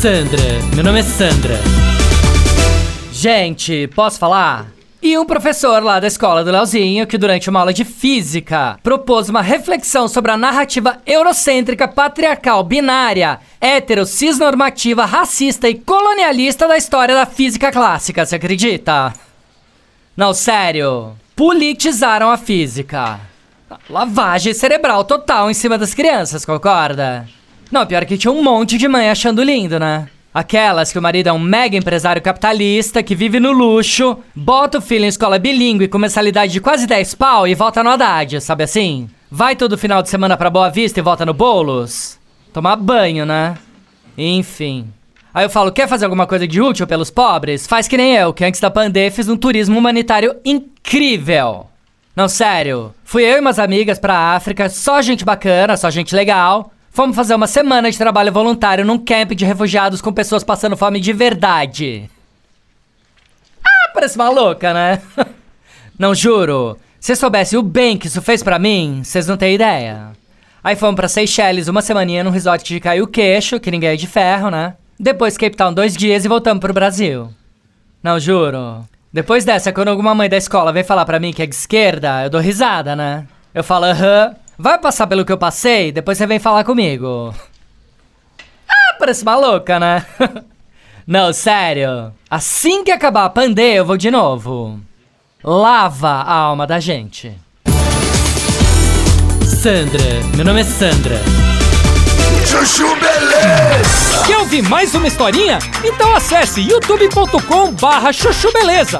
Sandra, meu nome é Sandra. Gente, posso falar? E um professor lá da escola do Leozinho, que durante uma aula de física propôs uma reflexão sobre a narrativa eurocêntrica, patriarcal, binária, hétero, cisnormativa, racista e colonialista da história da física clássica, você acredita? Não, sério. Politizaram a física. Lavagem cerebral total em cima das crianças, concorda? Não, pior que tinha um monte de mãe achando lindo, né? Aquelas que o marido é um mega empresário capitalista que vive no luxo, bota o filho em escola bilíngue com mensalidade de quase 10 pau e volta no Haddad, sabe assim? Vai todo final de semana pra Boa Vista e volta no Boulos? Tomar banho, né? Enfim. Aí eu falo, quer fazer alguma coisa de útil pelos pobres? Faz que nem eu, que antes da pandemia fiz um turismo humanitário incrível. Não, sério. Fui eu e umas amigas pra África, só gente bacana, só gente legal. Fomos fazer uma semana de trabalho voluntário num camp de refugiados com pessoas passando fome de verdade. Ah, parece maluca, né? não juro. Se soubesse o bem que isso fez pra mim, vocês não têm ideia. Aí fomos pra Seychelles uma semaninha num resort de cair o queixo, que ninguém é de ferro, né? Depois Cape Town dois dias e voltamos pro Brasil. Não, juro. Depois dessa, quando alguma mãe da escola vem falar pra mim que é de esquerda, eu dou risada, né? Eu falo, aham, vai passar pelo que eu passei, depois você vem falar comigo. Ah, parece maluca, né? Não, sério. Assim que acabar a pandemia, eu vou de novo. Lava a alma da gente. Sandra, meu nome é Sandra. Chuchu Beleza! Quer ouvir mais uma historinha? Então acesse youtube.com barra chuchu beleza.